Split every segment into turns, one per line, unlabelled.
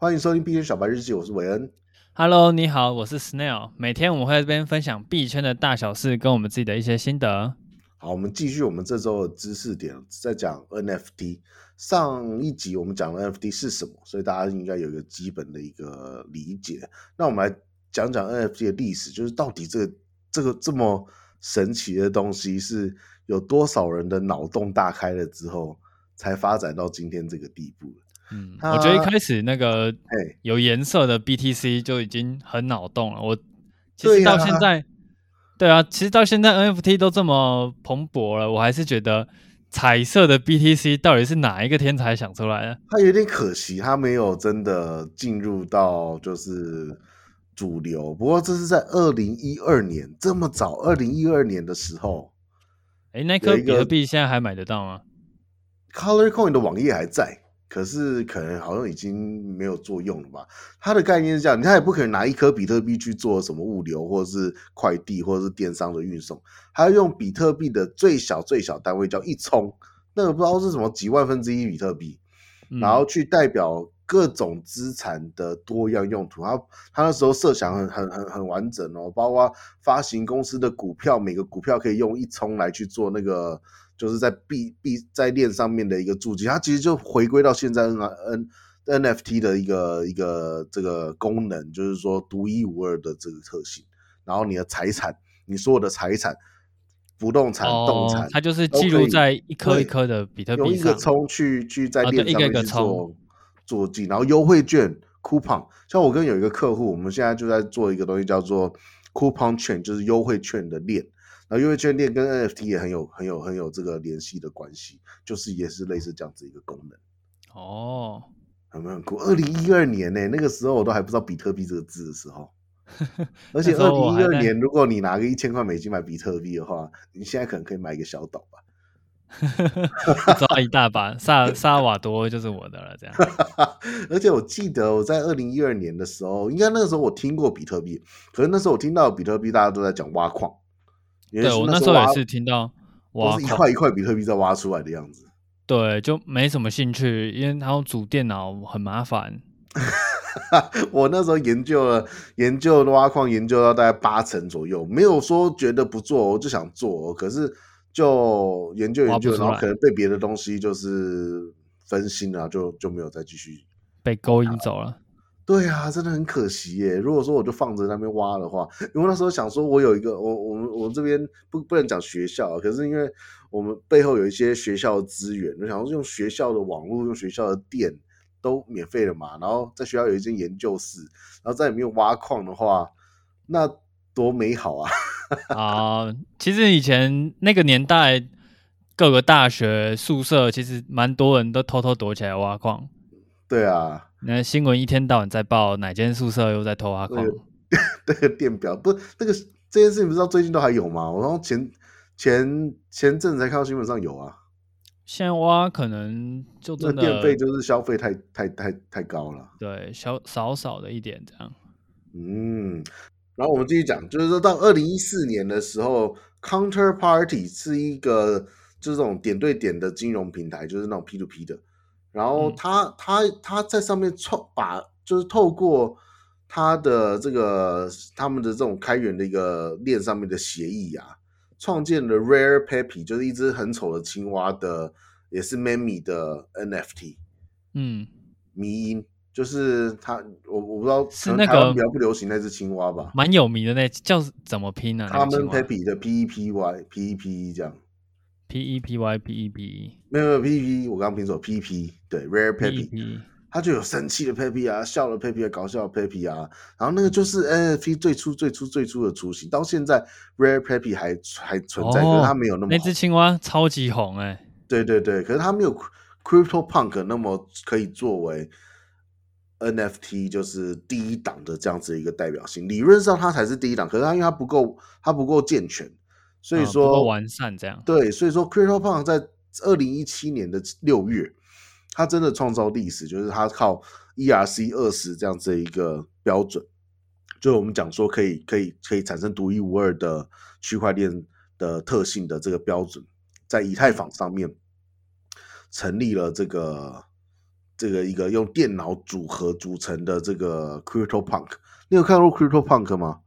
欢迎收听币圈小白日记，我是韦恩。
Hello，你好，我是 Snail。每天我们会在这边分享币圈的大小事，跟我们自己的一些心得。
好，我们继续我们这周的知识点，在讲 NFT。上一集我们讲了 NFT 是什么，所以大家应该有一个基本的一个理解。那我们来讲讲 NFT 的历史，就是到底这个这个这么神奇的东西，是有多少人的脑洞大开了之后，才发展到今天这个地步。
嗯，我觉得一开始那个有颜色的 BTC 就已经很脑洞了。我其实到现在，对啊，其实到现在 NFT 都这么蓬勃了，我还是觉得彩色的 BTC 到底是哪一个天才想出来的？
它有点可惜，它没有真的进入到就是主流。不过这是在二零一二年这么早，二零一二年的时候，
哎，那颗比特币现在还买得到吗
？Color Coin 的网页还在。可是可能好像已经没有作用了吧？它的概念是这样，它也不可能拿一颗比特币去做什么物流，或者是快递，或者是电商的运送，它要用比特币的最小最小单位叫一聪，那个不知道是什么几万分之一比特币，然后去代表各种资产的多样用途。他他那时候设想很很很很完整哦，包括发行公司的股票，每个股票可以用一聪来去做那个。就是在币币在链上面的一个注记，它其实就回归到现在 N N NFT 的一个一个这个功能，就是说独一无二的这个特性。然后你的财产，你所有的财产，不动产、哦、动产，
它就是记录在一颗一颗的比特币上，用一个聪
去去在链上面去做做记。然后优惠券 coupon，像我跟有一个客户，我们现在就在做一个东西叫做 coupon chain，就是优惠券的链。然后优惠券链跟 NFT 也很有很有很有这个联系的关系，就是也是类似这样子一个功能。
哦，
很很酷。二零一二年呢、欸，那个时候我都还不知道比特币这个字的时候，而且二零一二年，如果你拿个一千块美金买比特币的话，你现在可能可以买一个小岛吧，
抓一大把萨萨瓦多就是我的了，这样。
而且我记得我在二零一二年的时候，应该那个时候我听过比特币，可是那时候我听到比特币大家都在讲挖矿。
对，我那时候也是听到，
哇，是一块一块比特币在挖出来的样子。
对，就没什么兴趣，因为他要组电脑很麻烦。
我那时候研究了，研究挖矿，研究到大概八成左右，没有说觉得不做，我就想做，可是就研究研究，然后可能被别的东西就是分心了，就就没有再继续
被勾引走了。
对啊，真的很可惜耶。如果说我就放着那边挖的话，因为那时候想说，我有一个我我们我们这边不不能讲学校，可是因为我们背后有一些学校的资源，我想说用学校的网络、用学校的电都免费了嘛。然后在学校有一间研究室，然后在里面挖矿的话，那多美好啊！
啊、呃，其实以前那个年代，各个大学宿舍其实蛮多人都偷偷躲起来挖矿。
对啊。
那新闻一天到晚在报哪间宿舍又在偷挖矿？
那个电表不，那个这件事情不知道最近都还有吗？我然后前前前阵子才看到新闻上有啊。
现在挖可能就真的
电费就是消费太太太太高了。
对，小少少的一点这样。
嗯，然后我们继续讲，就是说到二零一四年的时候，Counterparty 是一个就是这种点对点的金融平台，就是那种 P to P 的。然后他、嗯、他他在上面创把就是透过他的这个他们的这种开源的一个链上面的协议啊，创建了 Rare Peppy，就是一只很丑的青蛙的，也是 Meme 的 NFT。嗯，迷音就是他，我我不知道
是那个
比较不流行那只青蛙吧，
蛮有名的那叫怎么拼呢、啊？他们
Peppy 的 P E P Y P E P 这样。
P E P Y P E P
没有没有 P E P，我刚刚拼错 P E P 对 Rare Peppy，它就有生气的 Peppy 啊，笑了 Peppy 啊，搞笑的 Peppy 啊，然后那个就是 NFT 最初最初最初的雏形，到现在 Rare Peppy 还还存在，哦、可是它没有那么
那只青蛙超级红哎、欸，
对对对，可是它没有 Crypto Punk 那么可以作为 NFT 就是第一档的这样子一个代表性，理论上它才是第一档，可是它因为它不够它不够健全。所以说、
哦、完善这样。
对，所以说 CryptoPunk 在二零一七年的六月，他真的创造历史，就是他靠 ERC 二十这样子的一个标准，就我们讲说可以可以可以产生独一无二的区块链的特性的这个标准，在以太坊上面成立了这个这个一个用电脑组合组成的这个 CryptoPunk，你有看过 CryptoPunk 吗？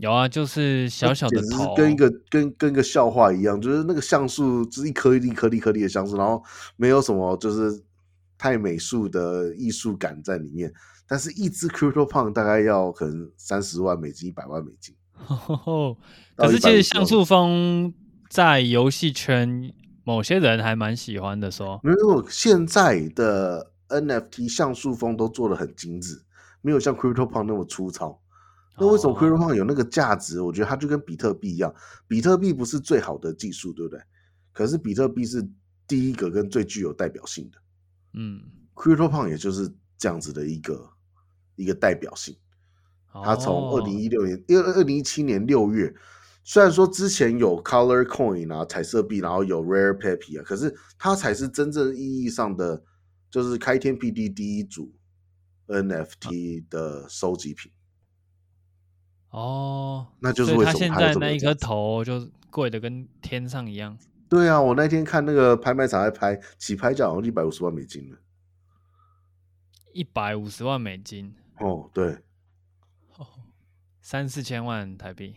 有啊，就是小小的头，
跟一个跟跟一个笑话一样，就是那个像素就是一颗一颗一颗粒的像素，然后没有什么就是太美术的艺术感在里面。但是，一只 CryptoPunk 大概要可能三十万美金、一百万美金。
可是，其实像素风在游戏圈，某些人还蛮喜欢的。说，
没有，现在的 NFT 像素风都做的很精致，没有像 CryptoPunk 那么粗糙。那为什么 CryptoPunk 有那个价值？我觉得它就跟比特币一样，比特币不是最好的技术，对不对？可是比特币是第一个跟最具有代表性的。嗯，CryptoPunk 也就是这样子的一个一个代表性。它从二零一六年，因为二零一七年六月，虽然说之前有 Color Coin 啊，彩色币，然后有 Rare Peppy 啊，可是它才是真正意义上的，就是开天辟地第一组 NFT 的收集品。
哦，
那就是为什么
现在那一颗头就贵的跟天上一样。
对啊，我那天看那个拍卖场在拍，起拍价好像一百五十万美金呢。
一百五十万美金？
哦，对。
哦三四千万台币，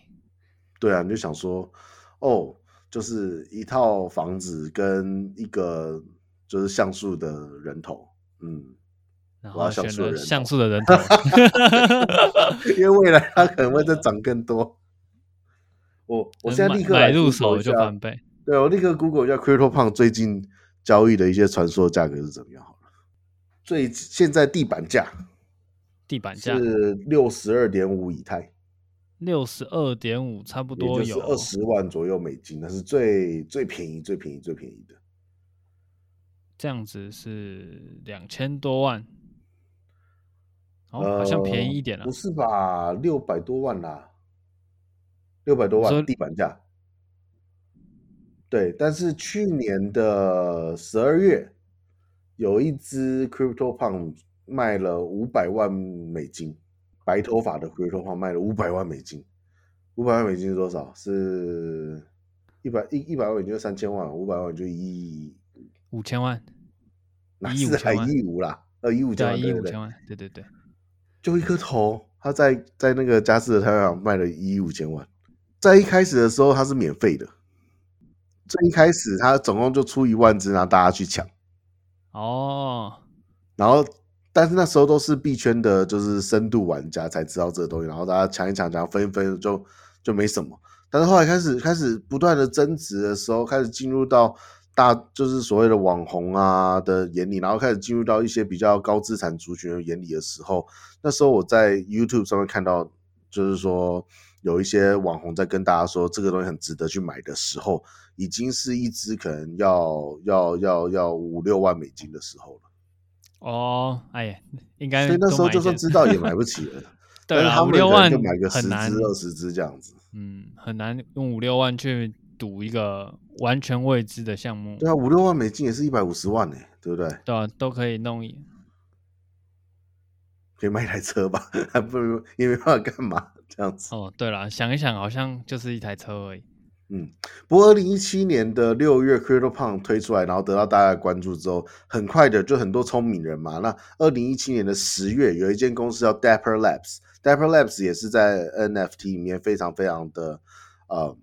对啊，你就想说，哦，就是一套房子跟一个就是像素的人头，嗯，
然后选择像素的人 头，
因为未来它可能会再涨更多。我我现在立刻来
入手就翻倍，
对，我立刻 Google 一下 CryptoPunk 最近交易的一些传说价格是怎么样好了。最现在地板价，
地板价
是六十二点五以太。
六十二点五，差不多有
二十万左右美金，那是最最便宜、最便宜、最便宜的。
这样子是两千多万，哦，好像便宜一点了。
呃，不是吧？六百多万啦，六百多万地板价。对，但是去年的十二月，有一只 CryptoPunk 卖了五百万美金。白头发的 CryptoPunk 卖了五百万美金，五百万美金是多少？是一百一一百万美金就三千万，五百万就一亿
五千万，
哪是还一亿五啦？呃，一亿五千万，
一亿五千万，对对对，
就一颗头，他在在那个佳士得太阳卖了一亿五千万，在一开始的时候它是免费的，最一开始它总共就出一万只，让大家去抢，
哦，
然后。但是那时候都是币圈的，就是深度玩家才知道这个东西，然后大家抢一抢，抢分一分就就没什么。但是后来开始开始不断的增值的时候，开始进入到大就是所谓的网红啊的眼里，然后开始进入到一些比较高资产族群的眼里的时候，那时候我在 YouTube 上面看到，就是说有一些网红在跟大家说这个东西很值得去买的时候，已经是一支可能要要要要五六万美金的时候了。
哦，哎呀，应该
所以那时候就算知道也买不 起了。
对啊，五六万
就买个十只二十只这样子。
嗯，很难用五六万去赌一个完全未知的项目。
对啊，五六万美金也是一百五十万呢，对不对？
对啊，都可以弄，
可以买一台车吧？还不如也没办法干嘛这样子。
哦，对了，想一想，好像就是一台车而已。
嗯，不过二零一七年的六月，CryptoPunk 推出来，然后得到大家的关注之后，很快的就很多聪明人嘛。那二零一七年的十月，有一间公司叫 Dapper Labs，Dapper Labs 也是在 NFT 里面非常非常的呃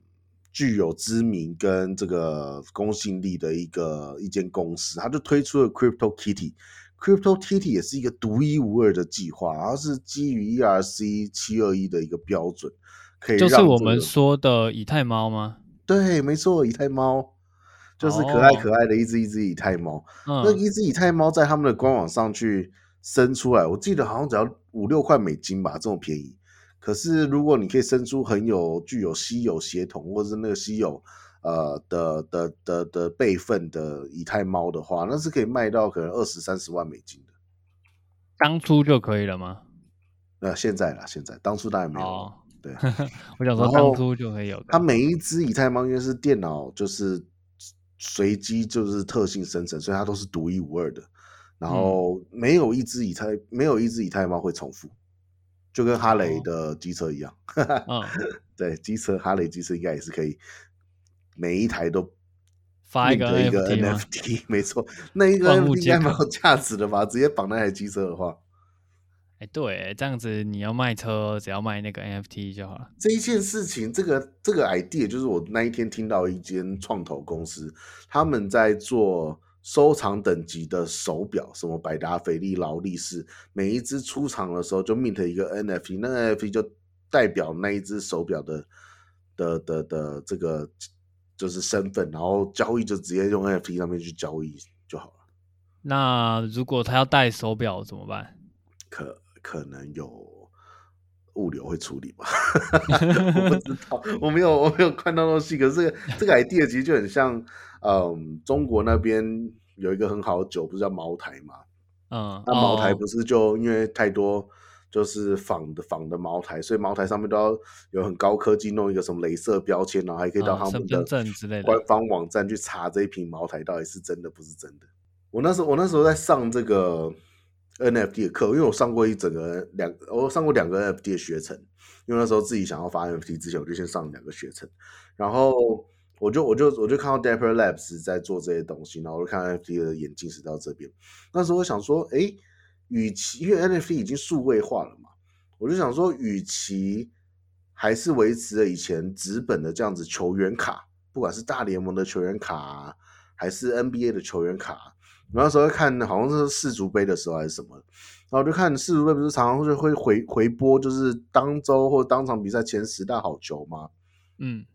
具有知名跟这个公信力的一个一间公司，它就推出了 Crypto Kitty，Crypto Kitty 也是一个独一无二的计划，它是基于 ERC 七二一的一个标准。可以让这个、
就是我们说的以太猫吗？
对，没错，以太猫就是可爱可爱的一只一只以太猫。哦、那一只以太猫在他们的官网上去生出来，我记得好像只要五六块美金吧，这么便宜。可是如果你可以生出很有具有稀有血统或者是那个稀有呃的的的的辈份的以太猫的话，那是可以卖到可能二十三十万美金的。
当初就可以了吗？
呃，现在啦，现在当初当然没有。哦对，
我想说当初就可以有。
它每一只以太猫因为是电脑，就是随机就是特性生成，所以它都是独一无二的。然后没有一只以太，没有一只以太猫会重复，就跟哈雷的机车一样。
嗯，
对，机车哈雷机车应该也是可以，每一台都
发一个
NFT，没错，那一个 NFT 应该蛮有价值的吧？直接绑那台机车的话。
哎，对，这样子你要卖车，只要卖那个 NFT 就好了。
这一件事情，这个这个 idea 就是我那一天听到一间创投公司，他们在做收藏等级的手表，什么百达翡丽、劳力士，每一只出厂的时候就 mint 一个 NFT，那个 NFT 就代表那一只手表的的的的这个就是身份，然后交易就直接用 NFT 上面去交易就好了。
那如果他要戴手表怎么办？
可。可能有物流会处理吧，我不知道，我没有我没有看到东西。可是这个 这个 idea 其实就很像，嗯，中国那边有一个很好的酒，不是叫茅台嘛？
嗯，
那茅台不是就因为太多就是仿的仿的茅台，所以茅台上面都要有很高科技弄一个什么镭射标签，然后还可以到他们的官方网站去查这一瓶茅台到底是真的不是真的。我那时候我那时候在上这个。NFT 的课，因为我上过一整个两，我上过两个 NFT 的学程，因为那时候自己想要发 NFT 之前，我就先上两个学程，然后我就我就我就看到 Dapper Labs 在做这些东西，然后我就看到 NFT 的眼镜是到这边，那时候我想说，哎，与其因为 NFT 已经数位化了嘛，我就想说，与其还是维持了以前纸本的这样子球员卡，不管是大联盟的球员卡，还是 NBA 的球员卡。那时候看，好像是世足杯的时候还是什么，然后就看世足杯不是常常会会回回播，就是当周或当场比赛前十大好球吗？
嗯，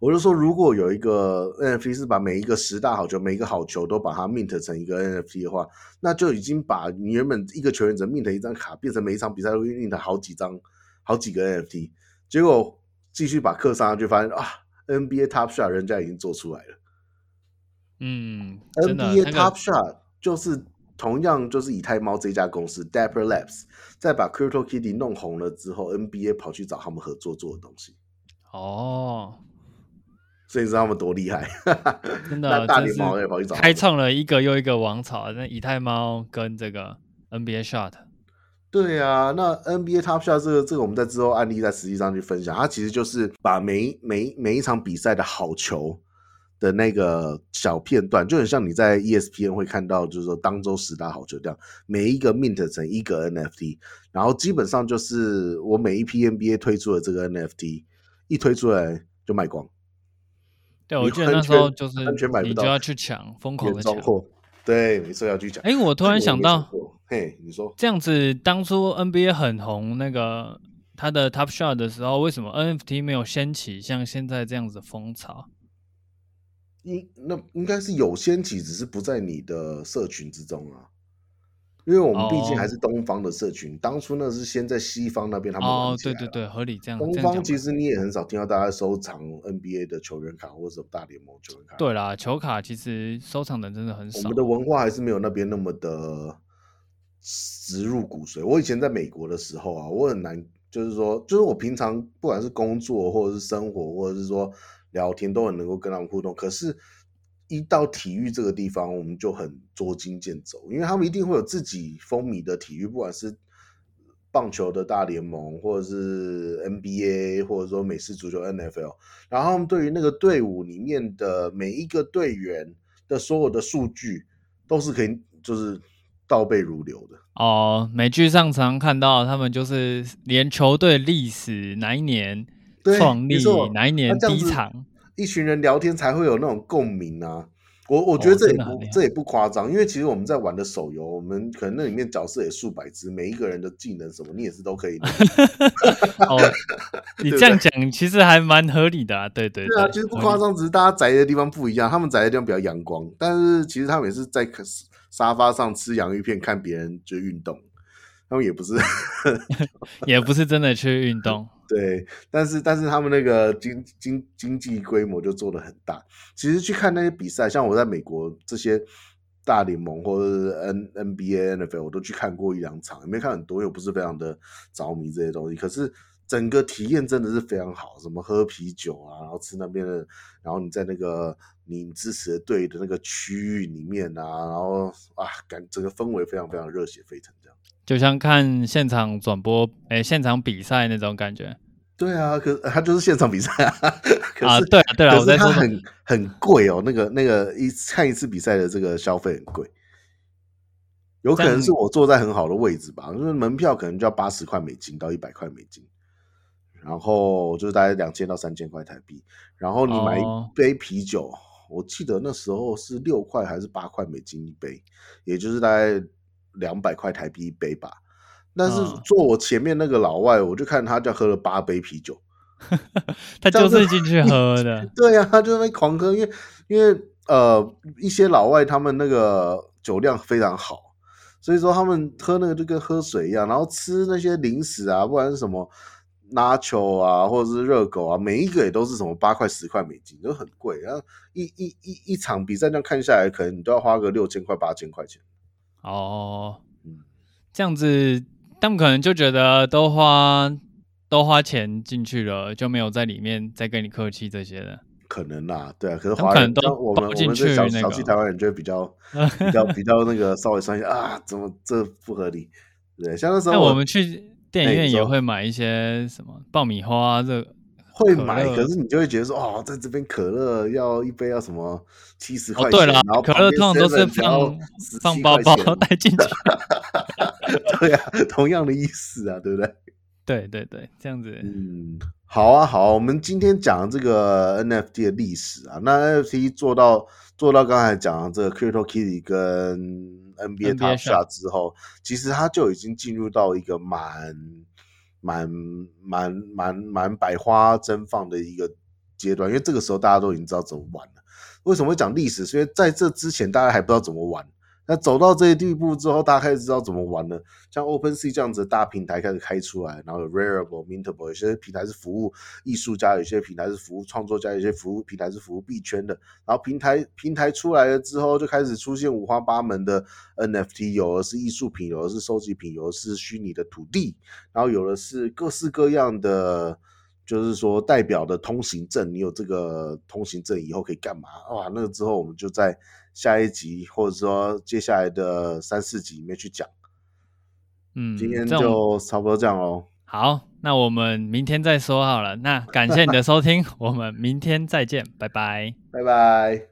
我就说如果有一个 NFT 是把每一个十大好球，每一个好球都把它 mint 成一个 NFT 的话，那就已经把你原本一个球员只 mint 一张卡，变成每一场比赛都 mint 好几张、好几个 NFT。结果继续把课上上去，发现啊，NBA Top Shot 人家已经做出来了。
嗯
，NBA Top Shot 就是同样就是以太猫这家公司 Dapper Labs 在把 Crypto Kitty 弄红了之后，NBA 跑去找他们合作做的东西。
哦，
所以你知道他们多厉害？
真的，
那大联盟也跑去找，
开创了一个又一个王朝。那以太猫跟这个 NBA Shot，
对啊，那 NBA Top Shot 这个这个我们在之后案例在实际上去分享，它其实就是把每每每一场比赛的好球。的那个小片段就很像你在 ESPN 会看到，就是说当周十大好球这样，每一个 mint 成一个 NFT，然后基本上就是我每一批 NBA 推出的这个 NFT 一推出来就卖光。
对，我记得那时候就是你就要去抢，疯狂的抢。
对，没错要去抢。
哎，我突然想到，
嘿，你说
这样子当初 NBA 很红那个他的 Top Shot 的时候，为什么 NFT 没有掀起像现在这样子的风潮？
应那应该是有掀起，只是不在你的社群之中啊，因为我们毕竟还是东方的社群。Oh. 当初那是先在西方那边他们
哦，oh, 对对对，合理这样。
东方其实你也很少听到大家收藏 NBA 的球员卡或者大联盟球员卡。
对啦，球卡其实收藏的真的很少。
我们的文化还是没有那边那么的植入骨髓。我以前在美国的时候啊，我很难，就是说，就是我平常不管是工作或者是生活，或者是说。聊天都很能够跟他们互动，可是，一到体育这个地方，我们就很捉襟见肘，因为他们一定会有自己风靡的体育，不管是棒球的大联盟，或者是 NBA，或者说美式足球 NFL，然后他们对于那个队伍里面的每一个队员的所有的数据，都是可以就是倒背如流的。
哦，美剧上常看到他们就是连球队历史哪一年。创立哪一年第一场？
一群人聊天才会有那种共鸣啊！我我觉得这也不、哦、这也不夸张，因为其实我们在玩的手游，我们可能那里面角色也数百只，每一个人的技能什么，你也是都可以。
哦，你这样讲其实还蛮合理的啊！对对对，
对啊，其实不夸张，只是大家宅的地方不一样，他们宅的地方比较阳光，但是其实他们也是在沙发上吃洋芋片，看别人就运动。他们也不是，
也不是真的去运动。
对，但是但是他们那个经经经济规模就做得很大。其实去看那些比赛，像我在美国这些大联盟或者是 N NBA、NFL，我都去看过一两场，也没看很多，又不是非常的着迷这些东西。可是整个体验真的是非常好，什么喝啤酒啊，然后吃那边的，然后你在那个你支持的队的那个区域里面啊，然后啊，感整个氛围非常非常热血沸腾这样。
就像看现场转播，哎、欸，现场比赛那种感觉。
对啊，可是他就是现场比赛啊。可是
啊，对啊，对啊，
可是他很很贵哦，那个那个一看一次比赛的这个消费很贵。有可能是我坐在很好的位置吧，就是门票可能就要八十块美金到一百块美金，然后就是大概两千到三千块台币。然后你买一杯啤酒，哦、我记得那时候是六块还是八块美金一杯，也就是大概两百块台币一杯吧。但是坐我前面那个老外，我就看他就喝了八杯啤酒，
他就是进去喝的。
对呀、啊，他就在那狂喝，因为因为呃一些老外他们那个酒量非常好。所以说他们喝那个就跟喝水一样，然后吃那些零食啊，不管是什么 Nacho 啊，或者是热狗啊，每一个也都是什么八块十块美金，都很贵。然后一一一一场比赛这样看下来，可能你都要花个六千块八千块钱。
哦，嗯，这样子，他们可能就觉得都花都花钱进去了，就没有在里面再跟你客气这些的。
可能啦，对啊，可是华人都我们我们这小小气台湾人就会比较 比较比较那个稍微算一下啊，怎么这不合理？对，像那时候
我，我们去电影院也会买一些什么爆米花，这
会买，可是你就会觉得说哦，在这边可乐要一杯要什么七十块钱，
哦、对了，
然后
可乐通常都是放放包包带进去，
对啊，同样的意思啊，对不对？
对对对，这样子，
嗯。好啊，好啊，我们今天讲这个 NFT 的历史啊，那 NFT 做到做到刚才讲的这个 Crypto Kitty 跟 NBA Top Shot 之后，其实它就已经进入到一个蛮蛮蛮蛮蛮百花争放的一个阶段，因为这个时候大家都已经知道怎么玩了。为什么会讲历史？是因为在这之前大家还不知道怎么玩。那走到这一地步之后，大家开始知道怎么玩了。像 OpenSea 这样子大平台开始开出来，然后有 Rarible、Mintable，有些平台是服务艺术家，有些平台是服务创作家，有些服务平台是服务币圈的。然后平台平台出来了之后，就开始出现五花八门的 NFT，有的是艺术品，有的是收集品，有的是虚拟的土地，然后有的是各式各样的，就是说代表的通行证。你有这个通行证以后可以干嘛？哇，那个之后我们就在。下一集，或者说接下来的三四集里面去讲。嗯，今天就差不多这样喽。
好，那我们明天再说好了。那感谢你的收听，我们明天再见，拜拜，
拜拜。